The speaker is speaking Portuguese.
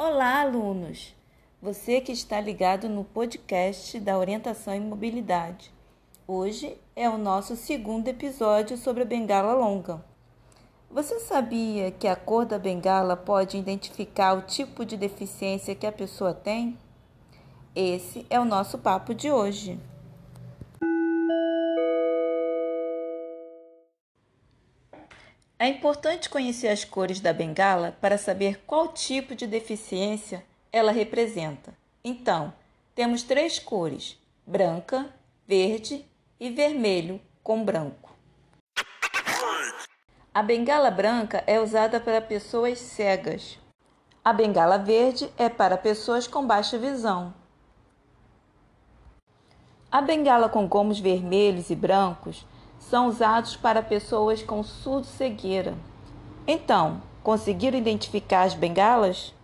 Olá, alunos! Você que está ligado no podcast da Orientação e Mobilidade. Hoje é o nosso segundo episódio sobre a bengala longa. Você sabia que a cor da bengala pode identificar o tipo de deficiência que a pessoa tem? Esse é o nosso papo de hoje. É importante conhecer as cores da bengala para saber qual tipo de deficiência ela representa. Então, temos três cores: branca, verde e vermelho com branco. A bengala branca é usada para pessoas cegas. A bengala verde é para pessoas com baixa visão. A bengala com gomos vermelhos e brancos são usados para pessoas com surdo-cegueira. Então, conseguiram identificar as bengalas?